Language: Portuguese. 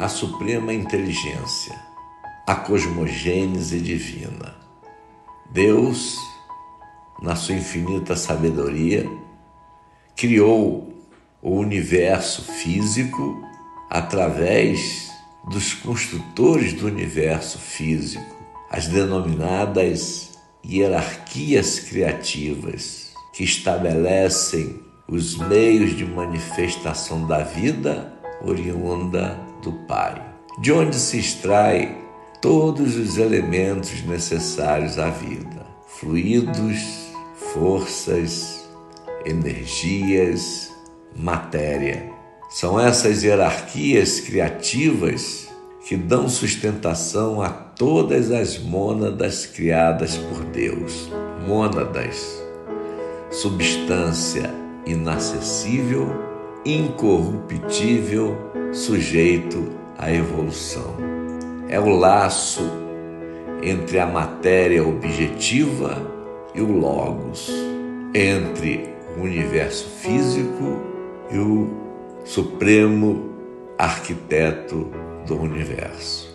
a suprema inteligência, a cosmogênese divina. Deus, na sua infinita sabedoria, criou o universo físico através dos construtores do universo físico, as denominadas hierarquias criativas, que estabelecem os meios de manifestação da vida oriunda do Pai, de onde se extrai todos os elementos necessários à vida: fluidos, forças, energias, matéria. São essas hierarquias criativas que dão sustentação a todas as mônadas criadas por Deus. Mônadas, substância inacessível, incorruptível, sujeito à evolução. É o laço entre a matéria objetiva e o Logos, entre o universo físico e o supremo arquiteto do universo.